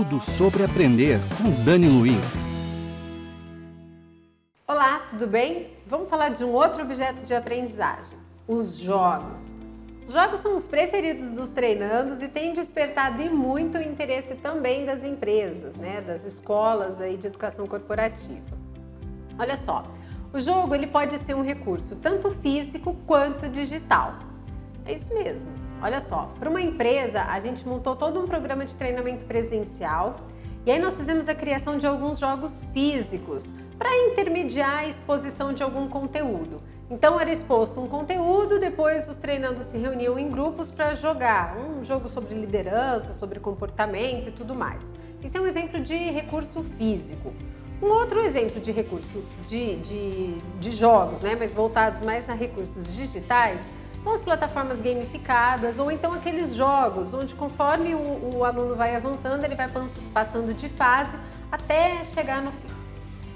Tudo sobre aprender com Dani Luiz. Olá, tudo bem? Vamos falar de um outro objeto de aprendizagem: os jogos. Os jogos são os preferidos dos treinandos e têm despertado muito o interesse também das empresas, né, das escolas aí de educação corporativa. Olha só, o jogo ele pode ser um recurso tanto físico quanto digital. É isso mesmo. Olha só, para uma empresa a gente montou todo um programa de treinamento presencial e aí nós fizemos a criação de alguns jogos físicos para intermediar a exposição de algum conteúdo. Então era exposto um conteúdo, depois os treinandos se reuniam em grupos para jogar um jogo sobre liderança, sobre comportamento e tudo mais. Isso é um exemplo de recurso físico. Um outro exemplo de recurso de, de, de jogos, né, mas voltados mais a recursos digitais, são as plataformas gamificadas ou então aqueles jogos onde conforme o, o aluno vai avançando, ele vai passando de fase até chegar no fim.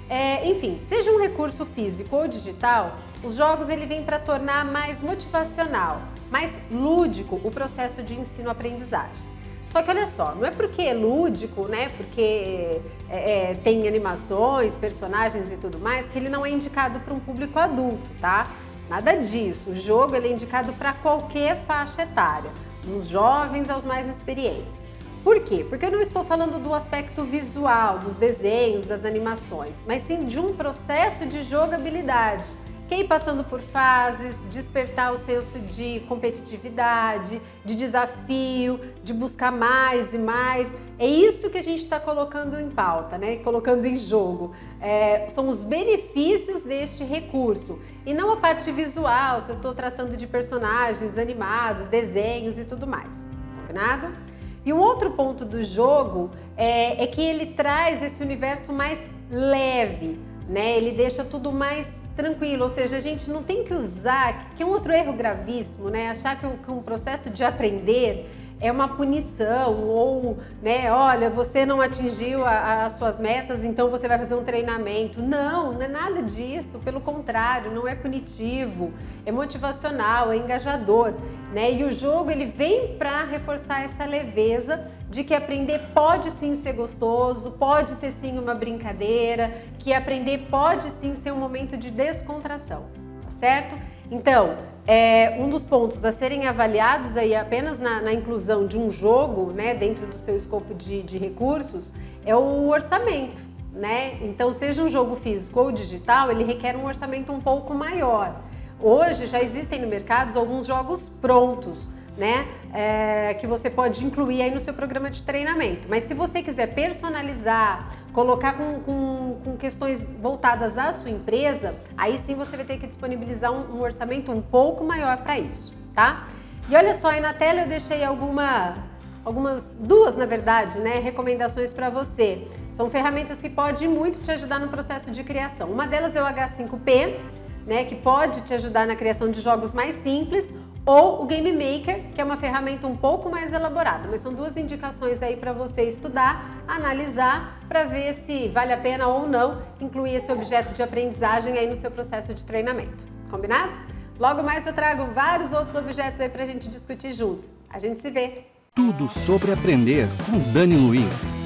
É, enfim, seja um recurso físico ou digital, os jogos ele vem para tornar mais motivacional, mais lúdico o processo de ensino-aprendizagem. Só que olha só, não é porque é lúdico, né? Porque é, é, tem animações, personagens e tudo mais, que ele não é indicado para um público adulto, tá? Nada disso. O jogo é indicado para qualquer faixa etária, dos jovens aos mais experientes. Por quê? Porque eu não estou falando do aspecto visual, dos desenhos, das animações, mas sim de um processo de jogabilidade que ir passando por fases, despertar o senso de competitividade, de desafio, de buscar mais e mais. É isso que a gente está colocando em pauta, né? Colocando em jogo. É, são os benefícios deste recurso e não a parte visual, se eu estou tratando de personagens animados, desenhos e tudo mais. Combinado? E um outro ponto do jogo é, é que ele traz esse universo mais leve, né? Ele deixa tudo mais tranquilo, ou seja, a gente não tem que usar, que é um outro erro gravíssimo, né? Achar que, um processo de aprender é uma punição ou, né, olha, você não atingiu as suas metas, então você vai fazer um treinamento. Não, não é nada disso, pelo contrário, não é punitivo, é motivacional, é engajador, né? E o jogo ele vem para reforçar essa leveza de que aprender pode sim ser gostoso, pode ser sim uma brincadeira, que aprender pode sim ser um momento de descontração, tá certo? Então, é, um dos pontos a serem avaliados aí apenas na, na, inclusão de um jogo, né, dentro do seu escopo de, de recursos, é o orçamento, né? Então, seja um jogo físico ou digital, ele requer um orçamento um pouco maior. Hoje já existem no mercado alguns jogos prontos, né? É, que você pode incluir aí no seu programa de treinamento. Mas se você quiser personalizar, colocar com, com, com questões voltadas à sua empresa, aí sim você vai ter que disponibilizar um, um orçamento um pouco maior para isso, tá? E olha só, aí na tela eu deixei alguma, algumas, duas na verdade, né, recomendações para você. São ferramentas que podem muito te ajudar no processo de criação. Uma delas é o H5P, né, que pode te ajudar na criação de jogos mais simples ou o Game Maker, que é uma ferramenta um pouco mais elaborada, mas são duas indicações aí para você estudar, analisar, para ver se vale a pena ou não incluir esse objeto de aprendizagem aí no seu processo de treinamento. Combinado? Logo mais eu trago vários outros objetos aí para a gente discutir juntos. A gente se vê! Tudo sobre aprender com Dani Luiz.